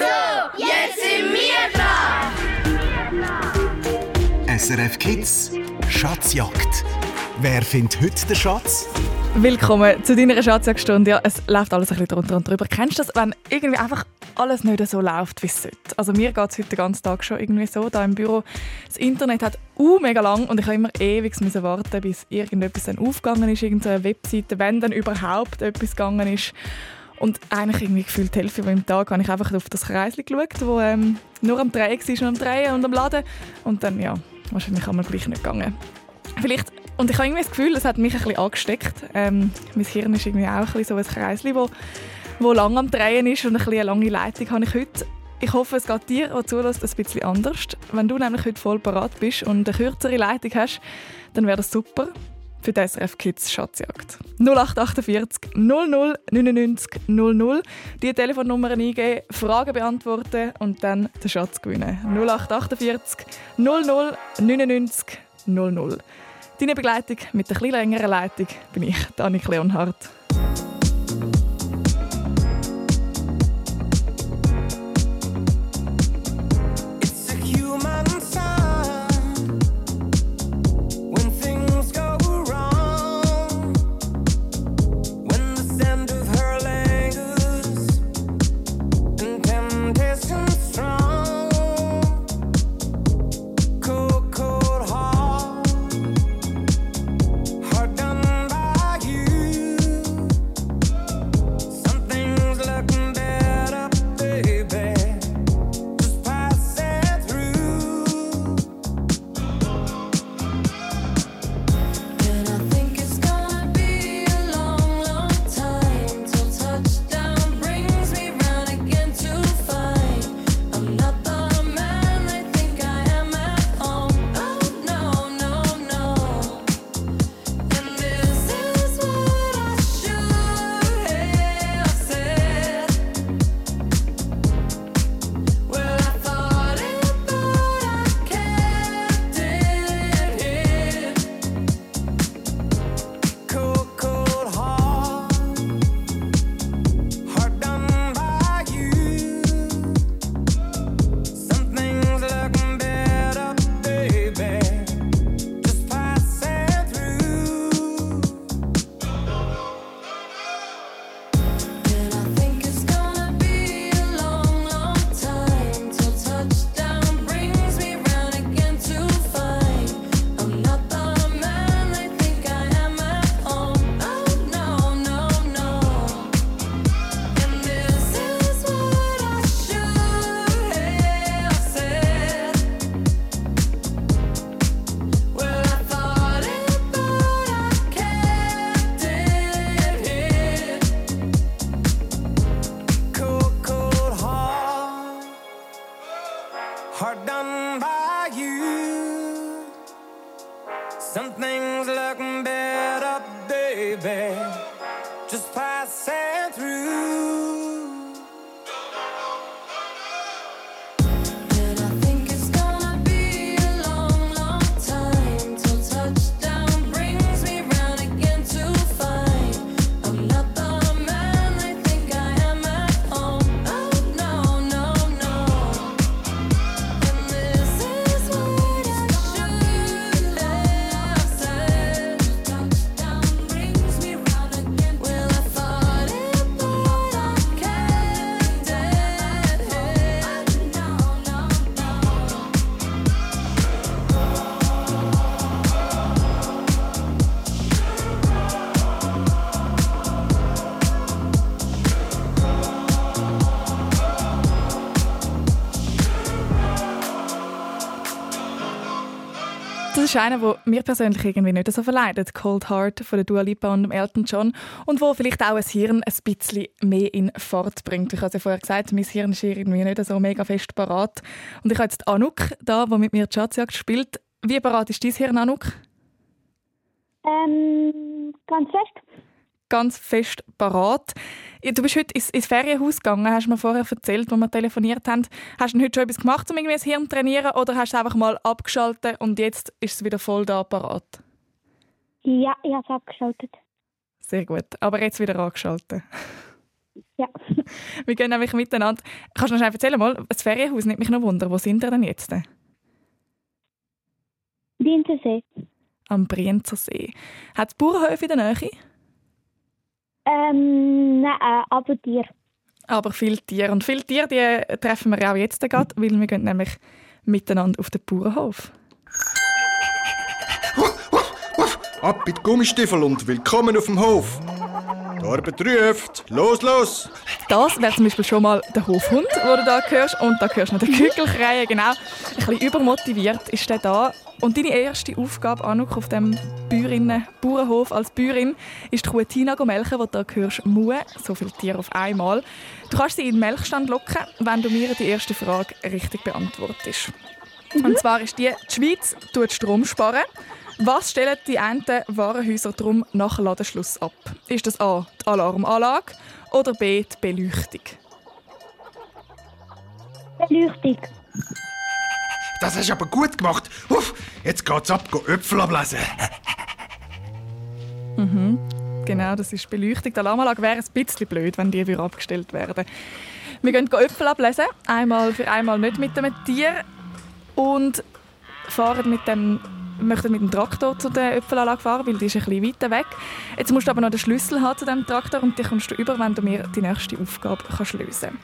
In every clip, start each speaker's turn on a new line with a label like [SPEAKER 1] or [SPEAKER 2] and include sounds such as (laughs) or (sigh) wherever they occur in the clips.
[SPEAKER 1] So, jetzt sind wir
[SPEAKER 2] dran! SRF Kids Schatzjagd. Wer findet heute den Schatz?
[SPEAKER 3] Willkommen zu deiner Schatzjagdstunde. Ja, es läuft alles ein bisschen drunter und drüber. Kennst du das, wenn irgendwie einfach alles nicht so läuft, wie es sollte? Also mir geht es heute den ganzen Tag schon irgendwie so, da im Büro. Das Internet hat uh, mega lang und ich habe immer ewig müssen warten, bis irgendetwas dann aufgegangen ist, irgendeine Webseite, wenn dann überhaupt etwas gegangen ist. Und eigentlich irgendwie gefühlt die Hälfte vom Tag habe ich einfach auf das Kreisli geschaut, wo ähm, nur am Drehen war und am Drehen und am Laden. Und dann, ja, wahrscheinlich einmal gleich nicht gegangen. Vielleicht, und ich habe irgendwie das Gefühl, es hat mich ein bisschen angesteckt. Ähm, mein Hirn ist irgendwie auch ein bisschen so ein Kreisli, wo, wo lang am Drehen ist und ein bisschen eine lange Leitung habe ich heute. Ich hoffe, es geht dir, der zulässt, ein bisschen anders. Wenn du nämlich heute voll parat bist und eine kürzere Leitung hast, dann wäre das super für die SRF Kids Schatzjagd. 0848 00 99 00. Die Telefonnummer eingeben, Fragen beantworten und dann den Schatz gewinnen. 0848 00 99 00. Deine Begleitung mit der etwas längeren Leitung bin ich, Danik Leonhardt. Ist einer, der mir persönlich irgendwie nicht so verleidet. Cold Heart von der Dua Lipa und Elton John. Und wo vielleicht auch ein Hirn ein bisschen mehr in Fahrt bringt. Ich habe ja vorher gesagt, mein Hirn ist irgendwie nicht so mega fest parat. Und ich habe jetzt Anouk da, die mit mir die Schatzjagd spielt. Wie parat ist dein Hirn, Anouk?
[SPEAKER 4] Ähm, ganz fest
[SPEAKER 3] ganz fest parat. Du bist heute ins, ins Ferienhaus gegangen, hast du mir vorher erzählt, als wir telefoniert haben. Hast du heute schon etwas gemacht, um irgendwie das Hirn zu trainieren oder hast du einfach mal abgeschaltet und jetzt ist es wieder voll da parat?
[SPEAKER 4] Ja, ich habe es abgeschaltet.
[SPEAKER 3] Sehr gut. Aber jetzt wieder angeschaltet.
[SPEAKER 4] Ja. (laughs)
[SPEAKER 3] Wir gehen nämlich miteinander. Kannst du noch schnell erzählen mal, das Ferienhaus nimmt mich noch Wunder. Wo sind ihr denn jetzt?
[SPEAKER 4] Dienstensee.
[SPEAKER 3] Am Brienzer See. Hat es Bauernhöfe in der Nähe?
[SPEAKER 4] Ähm, nein, äh, aber dir.
[SPEAKER 3] Aber viele Tiere. Und viele Tiere die treffen wir auch jetzt gerade, weil wir gehen nämlich miteinander auf den Bauernhof.
[SPEAKER 5] Ab mit Gummistiefel und willkommen auf dem Hof. Die Arbeit ruft. Los, los!
[SPEAKER 3] Das wäre zum Beispiel schon mal der Hofhund, den du da hörst. Und da hörst du noch den Kügelkrähen, genau. Ein bisschen übermotiviert ist der da. Und deine erste Aufgabe, Anuk, auf dem Bäuerinnen Bauernhof als Bäuerin, ist die Kuh Tina melken, wo du da hörst Mue, so viele Tiere auf einmal. Du kannst sie in den Melkstand locken, wenn du mir die erste Frage richtig beantwortest. Und zwar ist die, die Schweiz tut Strom sparen. Was stellen die Enten Warenhäuser drum nach Ladenschluss ab? Ist das A, die Alarmanlage oder B, die Beleuchtung?
[SPEAKER 4] Beleuchtung.
[SPEAKER 5] Das hast du aber gut gemacht. Uff, jetzt geht's ab, go Äpfel ablesen.
[SPEAKER 3] Genau, das ist Beleuchtung. Die Alarmanlage wäre ein bisschen blöd, wenn die wieder abgestellt werden. Wir gehen Äpfel ablesen, einmal für einmal nicht mit dem Tier und fahren mit dem möchten mit dem Traktor zu der Äpfelanlage fahren, weil die ist ein bisschen weiter weg. Jetzt musst du aber noch den Schlüssel haben zu dem Traktor und die kommst du über, wenn du mir die nächste Aufgabe kannst lösen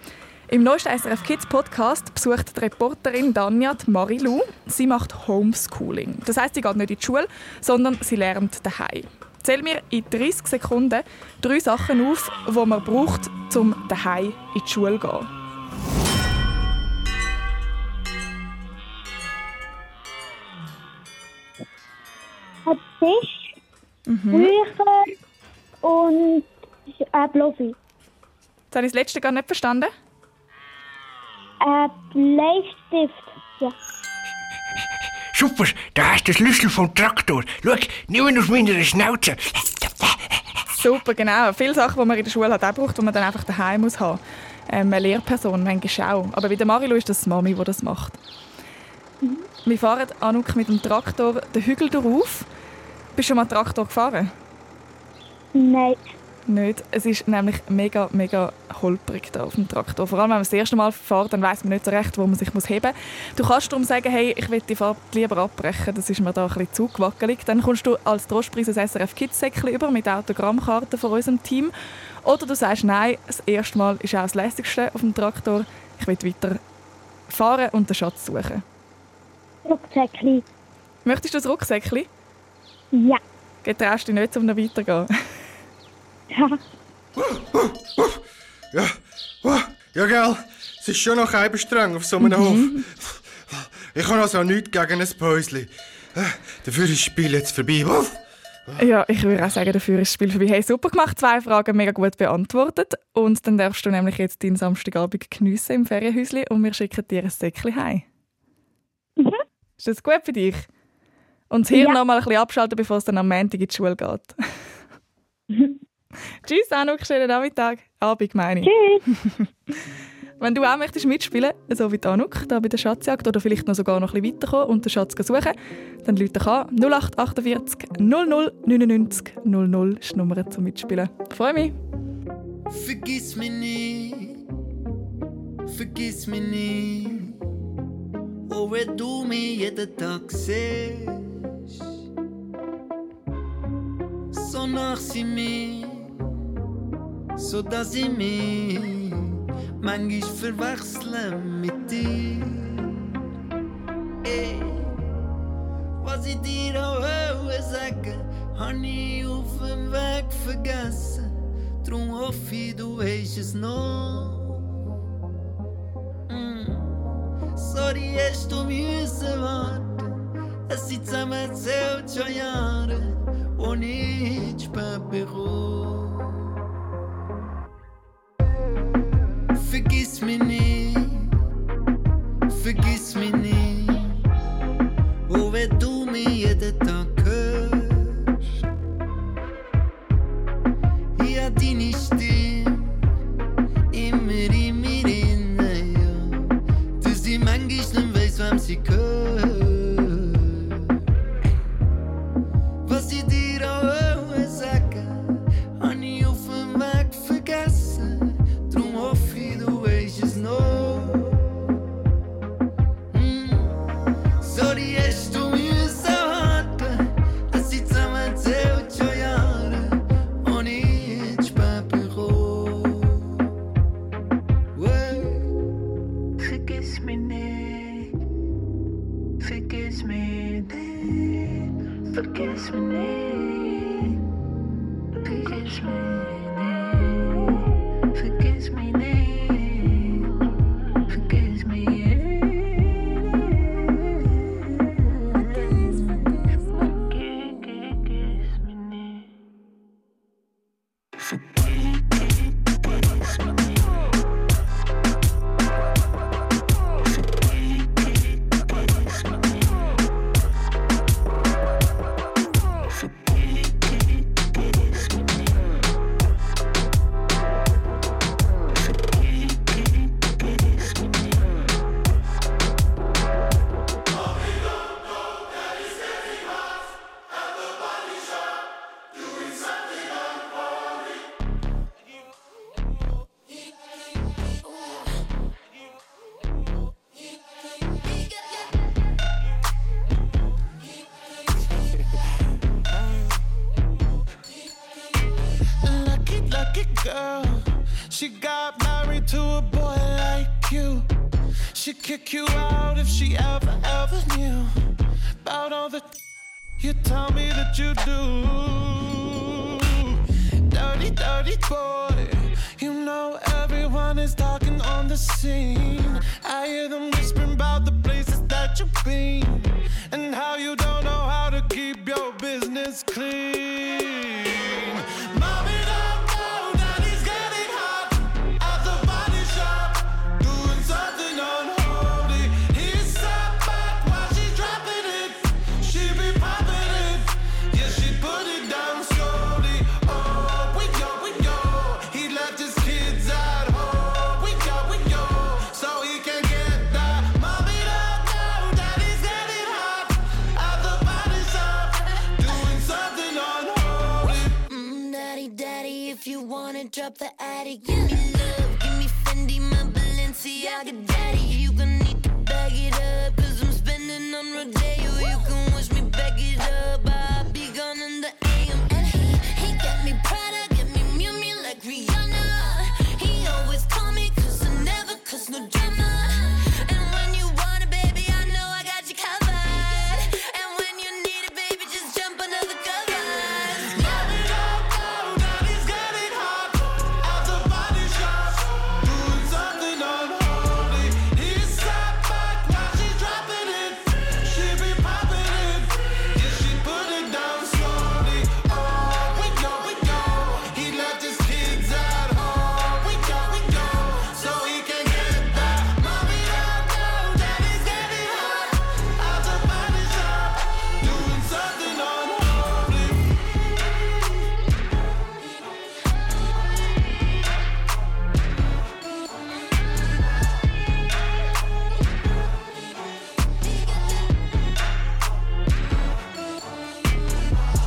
[SPEAKER 3] Im neuesten SRF Kids Podcast besucht die Reporterin Danja die Marilu. Sie macht Homeschooling. Das heißt, sie geht nicht in die Schule, sondern sie lernt daheim. Zähl mir in 30 Sekunden drei Sachen auf, die man braucht, um daheim in die Schule zu gehen.
[SPEAKER 4] Ein Tisch, Bücher und ein Bluffi.
[SPEAKER 3] Jetzt habe ich das letzte gar nicht verstanden.
[SPEAKER 4] Ein Bleistift. Ja.
[SPEAKER 6] Super, da hast du den Schlüssel vom Traktor. Schau, nimm ihn aus meiner Schnauze.
[SPEAKER 3] Super, genau. Viele Sachen, die man in der Schule hat, auch braucht, die man dann einfach daheim muss haben. Ähm, eine Lehrperson, manchmal auch. Aber bei der Marilu ist das die Mami, die das macht. Wir fahren Anuk mit dem Traktor den Hügel drauf. Bist du schon mal Traktor gefahren?
[SPEAKER 4] Nein.
[SPEAKER 3] Nicht. Es ist nämlich mega, mega holprig da auf dem Traktor. Vor allem, wenn man das erste Mal fährt, dann weiß man nicht so recht, wo man sich muss heben muss. Du kannst darum sagen, hey, ich will die Fahrt lieber abbrechen, das ist mir da ein bisschen zu gewackelig. Dann kommst du als Trostpreis ein SRF Kids Säckchen über mit Autogrammkarten von unserem Team. Oder du sagst, nein, das erste Mal ist auch das lässigste auf dem Traktor. Ich will weiter fahren und den Schatz suchen.
[SPEAKER 4] Rucksäckchen.
[SPEAKER 3] Möchtest du das Rucksäckchen?
[SPEAKER 4] Ja.
[SPEAKER 3] Getraust du dich nicht, um noch weiterzugehen?
[SPEAKER 4] Ja.
[SPEAKER 5] Ja, ja, gell. Es ist schon noch ein streng auf so einem Hof. Ich habe also nichts gegen ein Päuschen. Dafür ist das Spiel jetzt vorbei.
[SPEAKER 3] Ja, ich würde auch sagen, dafür ist das Spiel vorbei. Hey, super gemacht, zwei Fragen mega gut beantwortet. Und dann darfst du nämlich jetzt deinen Samstagabend geniessen im Ferienhäuschen und wir schicken dir ein Säckchen heim.
[SPEAKER 4] Mhm.
[SPEAKER 3] Ist das gut für dich? Und das Hirn
[SPEAKER 4] Ja.
[SPEAKER 3] noch mal ein bisschen abschalten, bevor es dann am Montag in die Schule geht. (laughs) Tschüss, Anuk, schönen Nachmittag. Abend, meine ich.
[SPEAKER 4] Tschüss. (laughs)
[SPEAKER 3] Wenn du auch möchtest mitspielen, so wie die Anuk, da bei der Schatzjagd oder vielleicht noch sogar noch ein bisschen weiterkommen und den Schatz suchen, dann rufe dich an 0848 00 99 00 ist die Nummer zum Mitspielen. Freue mich.
[SPEAKER 7] Vergiss mich nicht, vergiss mich nicht. Oh, wenn du mich jeden Tag siehst, ich mich manchmal verwechsle mit dir. Ey, was ich dir auch wollte sagen, hab ich auf dem Weg vergessen. Drum hoffe ich, du hast es noch. Mm. Sorry, hast du müssen warten. Es sind zusammen zählt schon Jahre,
[SPEAKER 8] you
[SPEAKER 9] wanna drop the attic, give me love, give me Fendi, my Balenciaga, daddy. You gonna need to bag it up, cause I'm spending on Rodeo.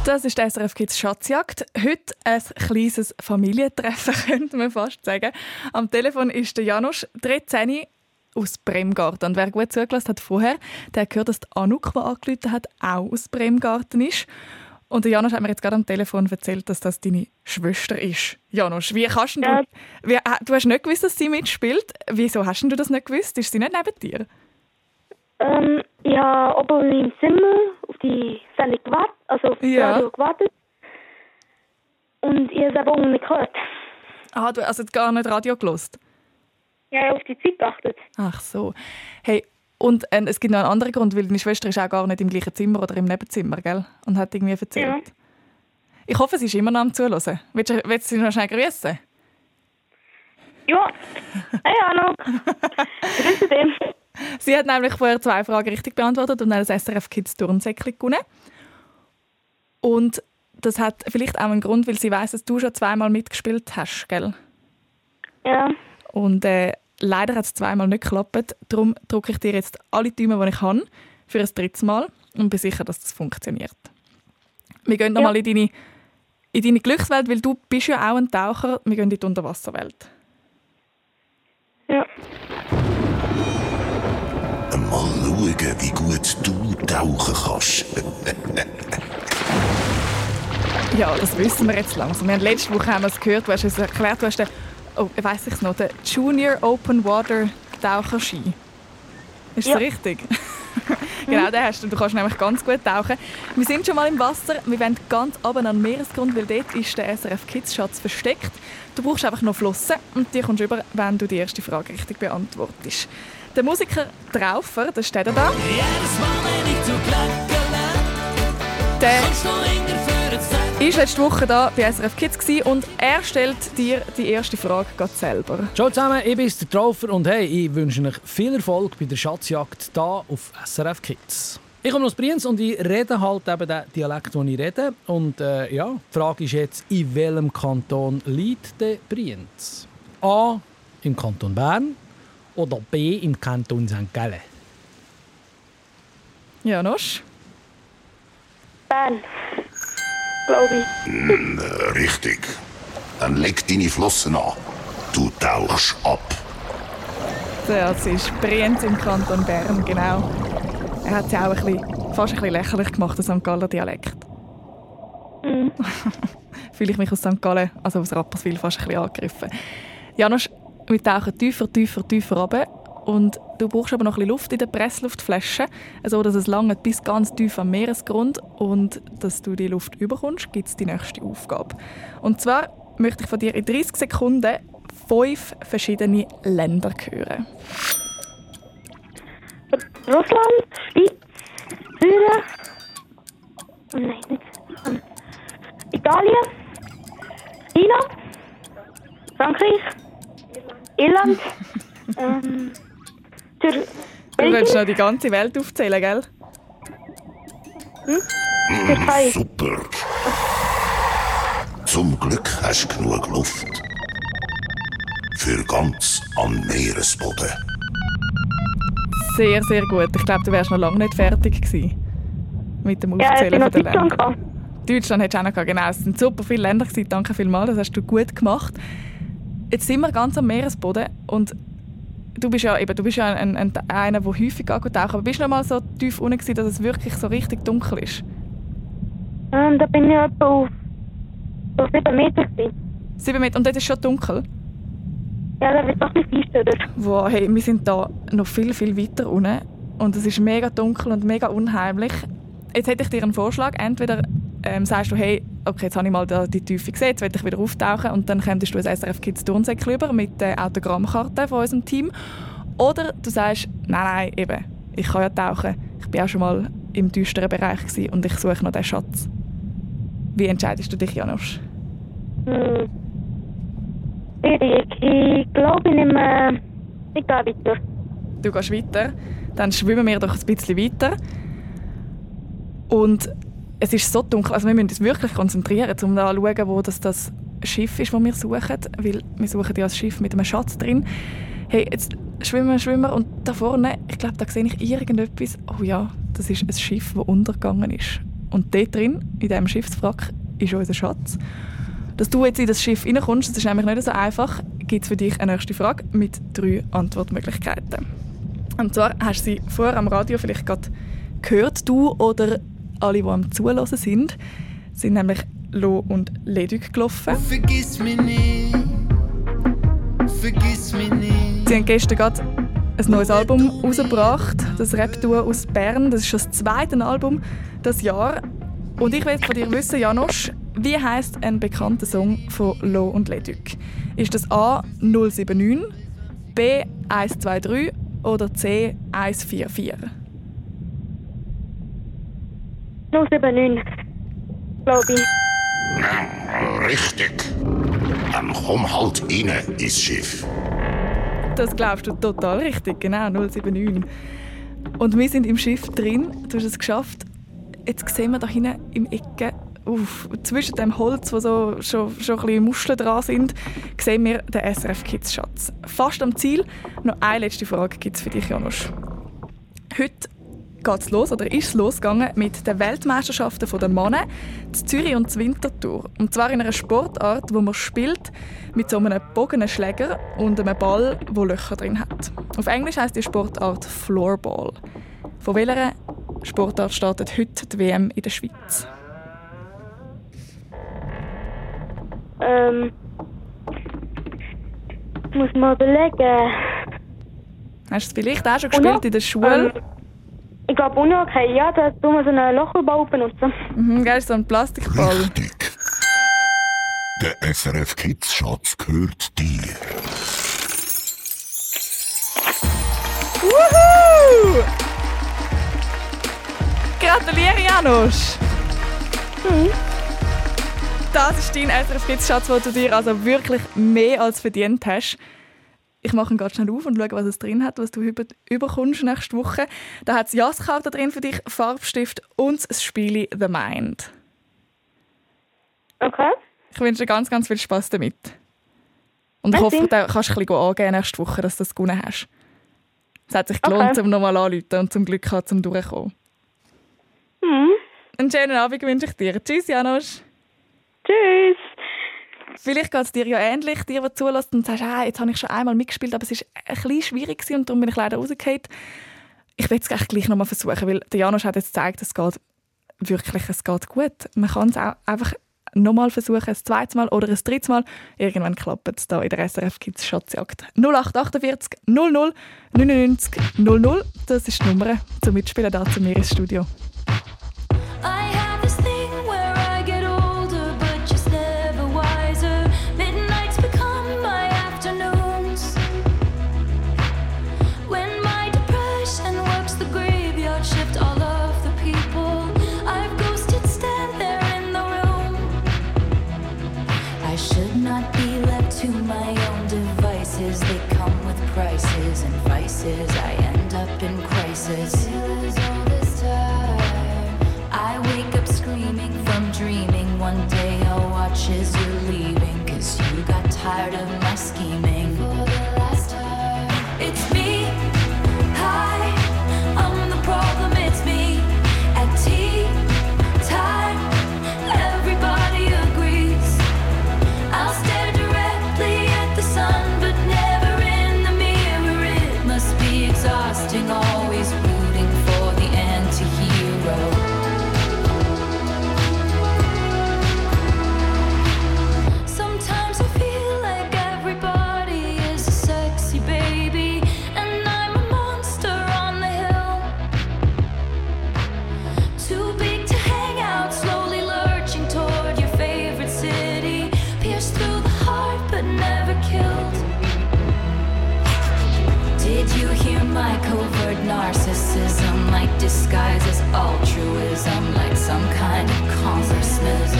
[SPEAKER 3] Das ist SRF Kids Schatzjagd. Heute ein kleines Familientreffen, (laughs) könnte man fast sagen. Am Telefon ist der Janusz Drezeni aus Bremgarten. Und wer gut zugelassen hat vorher, der hat gehört, dass die Anuk, die angerufen hat, auch aus Bremgarten ist. Und der Janusz hat mir jetzt gerade am Telefon erzählt, dass das deine Schwester ist. Janusz, wie kannst du...
[SPEAKER 10] Ja.
[SPEAKER 3] Wie, äh, du hast nicht gewusst, dass sie mitspielt. Wieso hast du das nicht gewusst? Ist sie nicht neben dir?
[SPEAKER 10] Ähm, ich habe oben im Zimmer auf die Sendung gewartet, also auf
[SPEAKER 3] Ja.
[SPEAKER 10] Radio gewartet. Und ich habe es eben unten nicht gehört.
[SPEAKER 3] Ah, du hast also gar nicht Radio gelost.
[SPEAKER 10] Ich habe auf die Zeit geachtet.
[SPEAKER 3] Ach so. Hey, und äh, es gibt noch einen anderen Grund, weil deine Schwester ist auch gar nicht im gleichen Zimmer oder im Nebenzimmer, gell? Und hat irgendwie erzählt.
[SPEAKER 10] Ja.
[SPEAKER 3] Ich hoffe, sie ist immer noch am Zuhören. Willst du, willst du sie noch schnell grüßen?
[SPEAKER 10] Ja. (laughs) Hey, Anuk. Grüße dich.
[SPEAKER 3] Sie hat nämlich vorher zwei Fragen richtig beantwortet und dann das SRF Kids Turnsäckchen gewonnen. Und das hat vielleicht auch einen Grund, weil sie weiß, dass du schon zweimal mitgespielt hast, gell?
[SPEAKER 10] Ja.
[SPEAKER 3] Und äh, leider hat es zweimal nicht geklappt. Darum drücke ich dir jetzt alle Daumen, die ich kann, für ein drittes Mal und bin sicher, dass das funktioniert. Wir gehen nochmal in, deine, in deine Glückswelt, weil du bist ja auch ein Taucher. Wir gehen in die Unterwasserwelt.
[SPEAKER 10] Ja.
[SPEAKER 11] Mal schauen, wie gut du tauchen kannst.
[SPEAKER 3] Ja, das wissen wir jetzt langsam. Wir haben letzte Woche haben wir es gehört, du hast es erklärt, du hast den, oh, weiss ich noch, den Junior Open Water Taucherski. Ist
[SPEAKER 4] Ja.
[SPEAKER 3] das richtig? (laughs) genau, den hast du. Du kannst nämlich ganz gut tauchen. Wir sind schon mal im Wasser. Wir wollen ganz oben an den Meeresgrund, weil dort ist der SRF Kids Schatz versteckt. Du brauchst einfach noch Flossen und die kommst du über, wenn du die erste Frage richtig beantwortest. Der Musiker Traufer, das steht er da. Der ist letzte Woche da bei SRF Kids gewesen und er stellt dir die erste Frage gerade selber.
[SPEAKER 12] Ciao zusammen, ich bin der Traufer und hey, ich wünsche euch viel Erfolg bei der Schatzjagd hier auf SRF Kids. Ich komme aus Brienz und ich rede halt eben den Dialekt, den ich rede. Und äh, ja, die Frage ist jetzt, in welchem Kanton liegt der Brienz? A. Im Kanton Bern oder B. im Kanton St. Gallen?
[SPEAKER 3] Janosch?
[SPEAKER 4] Bern. Glaube ich.
[SPEAKER 11] Äh, richtig. Dann leg deine Flossen an. Du tauchst ab.
[SPEAKER 3] Das ist Brienz im Kanton Bern, genau. Er hat ja auch ein bisschen, fast ein bisschen lächerlich gemacht, den St. Galler Dialekt.
[SPEAKER 4] Mhm. (laughs)
[SPEAKER 3] Fühle ich mich aus St. Gallen, also aus Rapperswil, fast ein bisschen angegriffen. Janosch, wir tauchen tiefer, tiefer, tiefer runter. Und du brauchst aber noch ein bisschen Luft in der Pressluftflasche, so dass es lange bis ganz tief am Meeresgrund und dass du die Luft überkommst, gibt es die nächste Aufgabe. Und zwar möchte ich von dir in 30 Sekunden fünf verschiedene Länder hören.
[SPEAKER 4] Russland, Schweiz, Syrien. Nein, nicht. Italien. China. Frankreich. Irland. (laughs) ähm,
[SPEAKER 3] Du willst noch die ganze Welt aufzählen, gell?
[SPEAKER 4] Hm? Türkei.
[SPEAKER 11] Super. Zum Glück hast du genug Luft. Für ganz am Meeresboden.
[SPEAKER 3] Sehr, sehr gut. Ich glaube, du wärst noch lange nicht fertig gewesen mit dem
[SPEAKER 4] Ja, ich
[SPEAKER 3] Aufzählen
[SPEAKER 4] bin
[SPEAKER 3] Ländern.
[SPEAKER 4] gegangen.
[SPEAKER 3] Deutschland hättest du auch noch gehabt. Genau, es sind super viele Länder gewesen. Danke vielmals, das hast du gut gemacht. Jetzt sind wir ganz am Meeresboden und du bist ja eben, du bist ja ein, ein, einer, der häufig tauchen. Aber bist du noch mal so tief unten gewesen, dass es wirklich so richtig dunkel ist?
[SPEAKER 4] Ähm, da bin ich etwa auf, auf 7 Meter. Gewesen.
[SPEAKER 3] Sieben Meter und dort ist schon dunkel.
[SPEAKER 4] Ja, da wird doch nicht feister.
[SPEAKER 3] Wow, hey, wir sind da noch viel, viel weiter unten und es ist mega dunkel und mega unheimlich. Jetzt hätte ich dir einen Vorschlag. Entweder ähm, sagst du, hey, okay, jetzt habe ich mal da die Tiefe gesehen, jetzt will ich wieder auftauchen und dann könntest du ein SRF Kids Turnsäckchen über mit der Autogrammkarte von unserem Team. Oder du sagst, nein, nein, eben, ich kann ja tauchen. Ich bin auch schon mal im düsteren Bereich gewesen und ich suche noch den Schatz. Wie entscheidest du dich, Janosch?
[SPEAKER 4] Hm. Ich, ich glaube, ich nehme. Ich gehe weiter.
[SPEAKER 3] Du gehst weiter, dann schwimmen wir doch ein bisschen weiter. Und es ist so dunkel, also wir müssen uns wirklich konzentrieren, um da zu schauen, wo das, das Schiff ist, das wir suchen. Weil wir suchen ja ein Schiff mit einem Schatz drin. Hey, jetzt schwimmen wir, schwimmen und da vorne, ich glaube, da sehe ich irgendetwas. Oh ja, das ist ein Schiff, das untergegangen ist. Und dort drin, in diesem Schiffswrack, ist unser Schatz. Dass du jetzt in das Schiff reinkommst, das ist nämlich nicht so einfach, gibt es für dich eine nächste Frage mit drei Antwortmöglichkeiten. Und zwar hast du sie vorher am Radio vielleicht gerade gehört, du oder alle, die am Zuhören sind, sind nämlich Lo und Ledük gelaufen.
[SPEAKER 7] Vergiss mich nicht, vergiss mich nicht.
[SPEAKER 3] Sie haben gestern gerade ein neues Album rausgebracht, das Rap-Duo aus Bern. Das ist schon das zweite Album das Jahr. Und ich will von dir wissen, Janosch, wie heißt ein bekannter Song von Lo und Ledük? Ist das A 079, B 123 oder C 144?
[SPEAKER 4] 079. Glaube ich.
[SPEAKER 11] Richtig. Dann komm halt rein ins Schiff.
[SPEAKER 3] Das glaubst du total richtig, genau, 079. Und wir sind im Schiff drin, du hast es geschafft. Jetzt sehen wir da hinten im Ecke, uff, zwischen dem Holz, wo so, schon, schon ein bisschen Muscheln dran sind, sehen wir den SRF Kids Schatz. Fast am Ziel. Noch eine letzte Frage gibt es für dich, Janosch. Heute geht es los, oder ist es losgegangen mit den Weltmeisterschaften der Männer zu Zürich und zu Winterthur. Und zwar in einer Sportart, wo man spielt mit so einem Bogenschläger und einem Ball, der Löcher drin hat. Auf Englisch heißt die Sportart Floorball. Von welcher Sportart startet heute die WM in der Schweiz?
[SPEAKER 4] Ähm. Muss mal überlegen.
[SPEAKER 3] Hast du es vielleicht auch schon gespielt in der Schule?
[SPEAKER 4] Ähm, ich glaube Unihockey, ja, da tun wir so einen Locherball benutzen.
[SPEAKER 3] Mhm, gell, so ein Plastikball.
[SPEAKER 11] Der SRF Kids Schatz gehört dir.
[SPEAKER 3] Wuhu! Gratuliere, Janusz! Das ist dein SRF Kids Schatz, den du dir also wirklich mehr als verdient hast. Ich mache ihn ganz schnell auf und schaue, was es drin hat, was du über, überkommst nächste Woche. Da hat es Jasskarten drin für dich, Farbstift und das Spiel The Mind.
[SPEAKER 4] Okay.
[SPEAKER 3] Ich wünsche dir ganz, ganz viel Spaß damit. Und ich hoffe, du kannst ein bisschen angehen nächste Woche, dass du das gewonnen hast. Es hat sich gelohnt,
[SPEAKER 4] Okay.
[SPEAKER 3] um nochmal anzurufen und zum Glück gehabt, zum durchkommen.
[SPEAKER 4] Mhm.
[SPEAKER 3] Einen schönen Abend wünsche ich dir. Tschüss, Janosch.
[SPEAKER 4] Tschüss.
[SPEAKER 3] Vielleicht geht es dir ja ähnlich, dir, der zulässt und sagst, ah, jetzt habe ich schon einmal mitgespielt, aber es war ein bisschen schwierig und darum bin ich leider rausgefallen. Ich will es gleich nochmal versuchen, weil der Janosch hat jetzt gezeigt, es geht wirklich, es geht gut. Man kann es auch einfach nochmal versuchen, ein zweites Mal oder ein drittes Mal. Irgendwann klappt es da in der SRF Kids Schatzjagd. 0848 00 99 00. Das ist die Nummer zum Mitspielen da zu mir ins Studio.
[SPEAKER 13] Covert narcissism? Like disguise as altruism, like some kind of consciousness.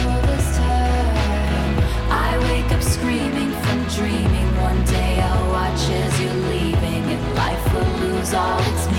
[SPEAKER 13] I wake up screaming from dreaming. One day I'll watch as you're leaving, and life will lose all its meaning.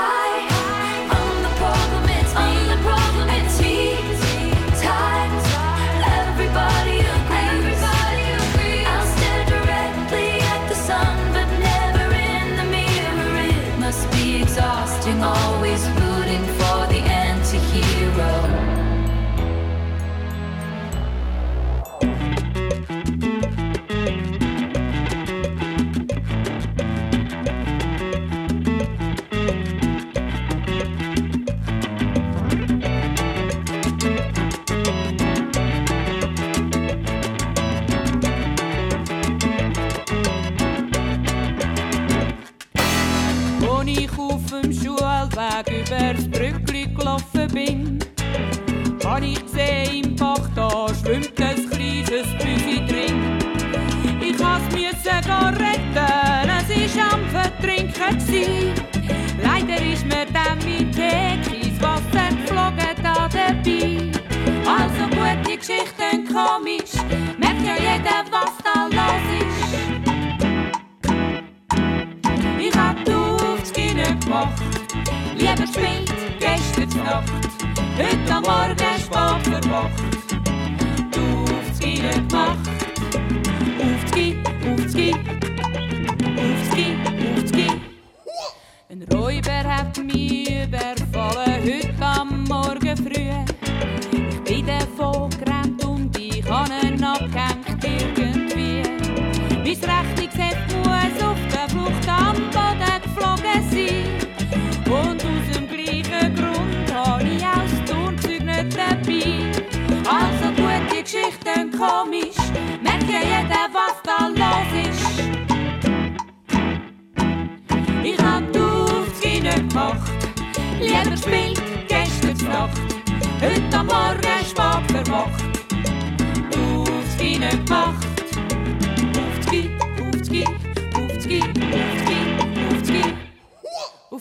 [SPEAKER 14] high.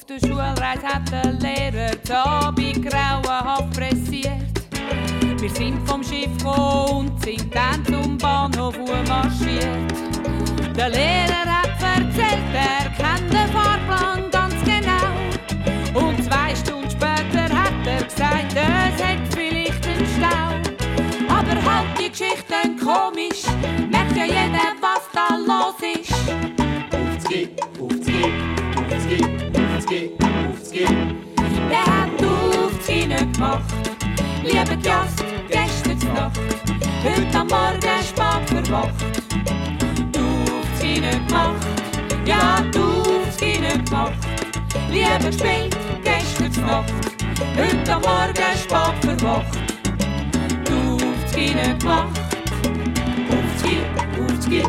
[SPEAKER 14] Der Schulreise hat der Lehrer die Abend grauenhaft pressiert. Wir sind vom Schiff gekommen und sind dann zum Bahnhof marschiert. Der Lehrer hat erzählt, er kennt den Fahrplan ganz genau. Und zwei Stunden später hat er gesagt, es hat vielleicht einen Stau. Aber halt die Geschichten komisch, merkt ja jeder, was da los ist.
[SPEAKER 7] Aufzugehen, aufzugehen, aufzugehen.
[SPEAKER 14] Der hat die Aufzüge nicht gemacht, lieber Gast, gestern Nacht, heute am Morgen spät verwacht. Die Aufzüge nicht gemacht, ja, die Aufzüge nicht gemacht, lieber spät, gestern Nacht, heute am Morgen spät verwacht. Die Aufzüge nicht gemacht, Aufzüge, Aufzüge,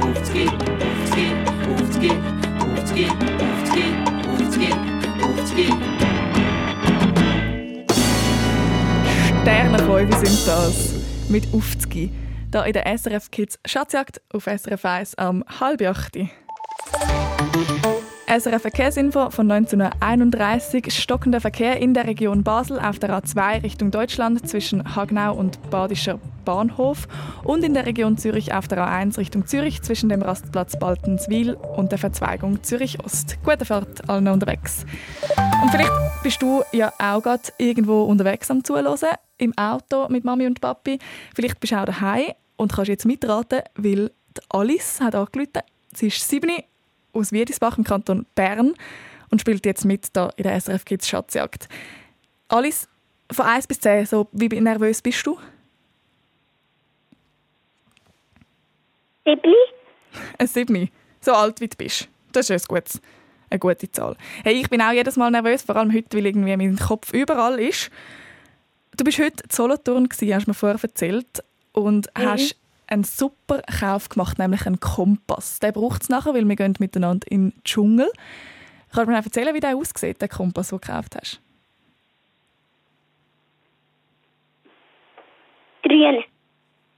[SPEAKER 14] Aufzüge, Aufzüge, Aufzüge, Aufzüge, Aufzüge, Aufzüge, Aufzüge.
[SPEAKER 3] Sterne 5 sind das. Mit Aufzgi. Da in der SRF Kids Schatzjagd auf SRF 1 am halb acht. SRF Verkehrsinfo von 1931. Stockender Verkehr in der Region Basel auf der A2 Richtung Deutschland zwischen Hagnau und Badischer Bahnhof und in der Region Zürich auf der A1 Richtung Zürich zwischen dem Rastplatz Baltenswil und der Verzweigung Zürich Ost. Gute Fahrt allen unterwegs. Und vielleicht bist du ja auch gerade irgendwo unterwegs am Zuhören, im Auto mit Mami und Papi. Vielleicht bist du auch daheim und kannst jetzt mitraten, weil die Alice hat angerufen. Sie ist 7 aus Wiedisbach im Kanton Bern und spielt jetzt mit da in der SRF Kids Schatzjagd. Alice, von 1 bis 10, so, wie nervös bist du?
[SPEAKER 4] Siebli?
[SPEAKER 3] Ein 7. So alt wie du bist. Das ist ein gutes, eine gute Zahl. Hey, ich bin auch jedes Mal nervös, vor allem heute, weil irgendwie mein Kopf überall ist. Du bist heute in Solothurn, gewesen, hast du mir vorher erzählt, und
[SPEAKER 4] Mhm.
[SPEAKER 3] hast einen super Kauf gemacht, nämlich einen Kompass. Den braucht es nachher, weil wir gehen miteinander in den Dschungel. Kannst du mir erzählen, wie der aussieht, der Kompass, den du gekauft hast?
[SPEAKER 4] Grün.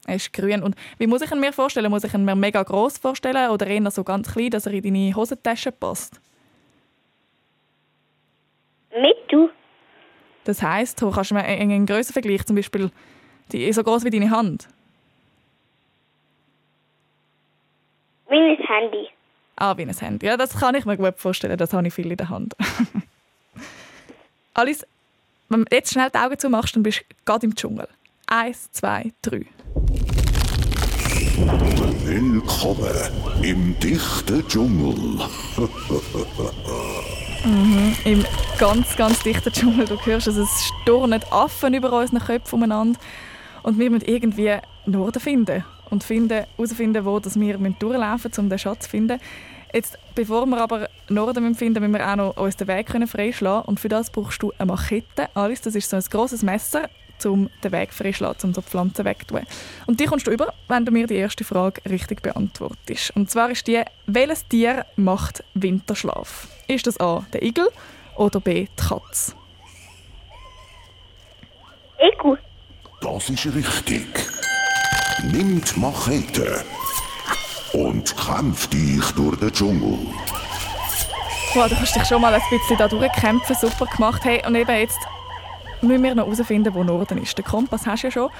[SPEAKER 3] Er ist grün. Und wie muss ich ihn mir vorstellen? Muss ich ihn mir mega groß vorstellen oder eher so ganz klein, dass er in deine Hosentasche passt?
[SPEAKER 4] Mittel.
[SPEAKER 3] Das heisst, du kannst du mir einen einen Grössenvergleich, zum Beispiel die so groß wie deine Hand.
[SPEAKER 4] Wie ein Handy.
[SPEAKER 3] Ah, wie ein Handy. Ja, das kann ich mir gut vorstellen. Das habe ich viel in der Hand. (laughs) Alice, wenn du jetzt schnell die Augen zumachst, dann bist du gerade im Dschungel. Eins, zwei, drei.
[SPEAKER 11] Willkommen im dichten Dschungel.
[SPEAKER 3] Mhm. Im ganz, ganz dichten Dschungel. Du hörst, also es stürmen Affen über unseren Köpfen umeinander. Und wir müssen irgendwie Norden finden. Und finden, herausfinden, wo dass wir durchlaufen müssen, um den Schatz zu finden. Jetzt, bevor wir aber Norden finden, müssen wir auch noch uns den Weg können freischlagen Und für das brauchst du eine Machete. Alice, das ist so ein grosses Messer, um den Weg freischlagen, um so die Pflanzen wegzutun. Und die kommst du über, wenn du mir die erste Frage richtig beantwortest. Und zwar ist die, welches Tier macht Winterschlaf? Ist das A, der Igel oder B, die Katze?
[SPEAKER 4] Igel.
[SPEAKER 11] Das ist richtig. Nimm die Machete und kämpf dich durch den Dschungel.
[SPEAKER 3] Wow, du hast dich schon mal ein bisschen da durchkämpfen, super gemacht. Hey, und eben jetzt müssen wir noch herausfinden, wo Norden ist. Den Kompass hast du ja schon.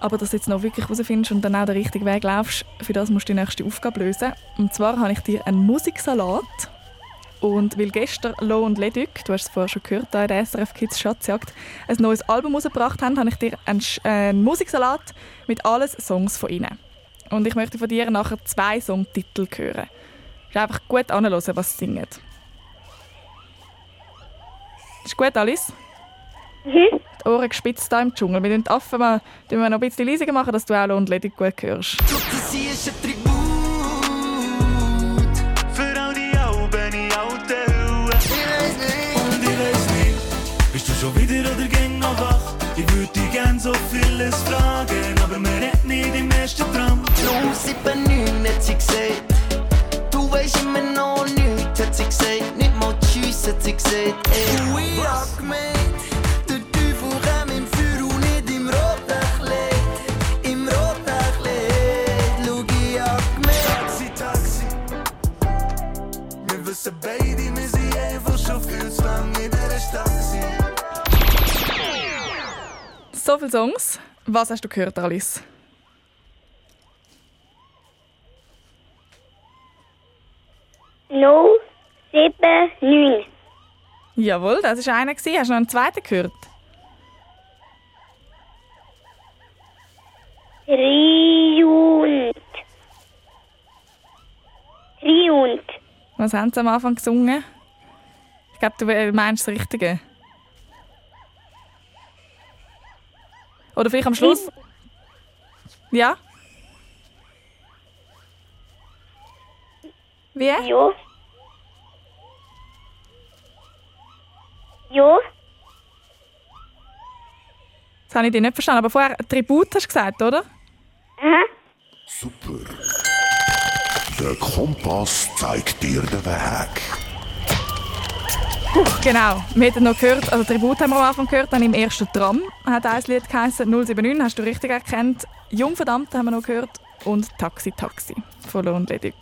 [SPEAKER 3] Aber dass du jetzt noch wirklich herausfindest und dann auch den richtigen Weg laufst, für das musst du die nächste Aufgabe lösen. Und zwar habe ich dir einen Musiksalat. Und weil gestern Lo und Leduc, du hast es vorher schon gehört, da in der SRF Kids Schatzjagd, ein neues Album rausgebracht haben, habe ich dir einen, Sch- äh, einen Musiksalat mit allen Songs von ihnen. Und ich möchte von dir nachher zwei Songtitel hören. Musst einfach gut anhören, was sie singen. Ist gut, Alice?
[SPEAKER 4] Mhm.
[SPEAKER 3] Die Ohren gespitzt hier im Dschungel. Wir müssen die Affen mal wir noch ein bisschen leiser machen, dass du auch Lo und Leduc gut hörst.
[SPEAKER 15] Wieder oder gäng noch wach? Ich würde dich gern so vieles fragen, aber man redet nicht im ersten Tram.
[SPEAKER 7] 079 hat sie gesagt. Du weisst immer noch nichts, hat sie gesagt. Nicht mal Tschüss, hat sie gesagt. Ey, ich hab gemeint, der Teufel käme im Feuer und nicht im roten Kleid. Im roten Kleid, schau, ich hab gemeint.
[SPEAKER 15] Taxi, Taxi. Wir wissen beide,
[SPEAKER 3] So viele Songs. Was hast du gehört, Alice?
[SPEAKER 4] No, sieben, neun.
[SPEAKER 3] Jawohl, das war einer. Hast du noch einen zweiten gehört?
[SPEAKER 4] Triunt. Triunt.
[SPEAKER 3] Was haben sie am Anfang gesungen? Ich glaube, du äh, meinst das Richtige. Oder vielleicht am Schluss? Ja? Wie?
[SPEAKER 4] Jo. Jo.
[SPEAKER 3] Das habe ich dir nicht verstanden. Aber vorher Tribut hast du gesagt, oder?
[SPEAKER 4] Aha.
[SPEAKER 11] Super. Der Kompass zeigt dir den Weg. (laughs)
[SPEAKER 3] Genau. Wir haben noch gehört, also Tribut haben wir am Anfang gehört, dann im ersten Tram hat ein Lied geheißen, 079, hast du richtig erkannt. Jungverdammt haben wir noch gehört und Taxi Taxi von Lohn Leduc.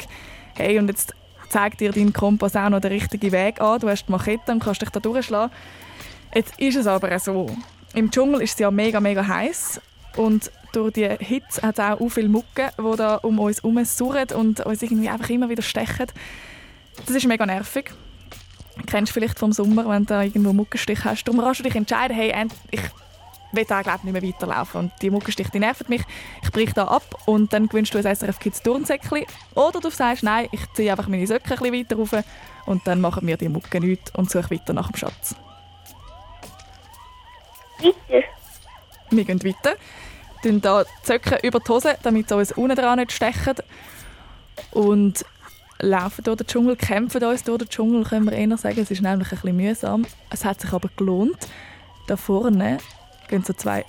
[SPEAKER 3] Hey, und jetzt zeigt dir dein Kompass auch noch den richtigen Weg an. Du hast die Machete und kannst dich da durchschlagen. Jetzt ist es aber so. Im Dschungel ist es ja mega, mega heiß und durch die Hitze hat es auch so viele Mucke, die da um uns herum surren und uns irgendwie einfach immer wieder stechen. Das ist mega nervig. Kennst du vielleicht vom Sommer, wenn du da irgendwo Muckenstich hast. Darum kannst du dich entscheiden, hey, ich will da glaub, nicht mehr weiterlaufen. Und die Muckenstiche, die nerven mich. Ich breche da ab und dann gewünschst du ein SRF Kids Turnsäckchen. Oder du sagst, nein, ich ziehe einfach meine Socken ein weiter rauf und dann machen wir die Mucke nichts und suche weiter nach dem Schatz.
[SPEAKER 4] Weiter.
[SPEAKER 3] Wir gehen weiter. Tun da die Socken über die Hose, damit sie uns unten dran nicht stechen. Und laufen durch den Dschungel, kämpfen uns durch den Dschungel, können wir eher sagen. Es ist nämlich ein bisschen mühsam. Es hat sich aber gelohnt. Da vorne gehen so zwei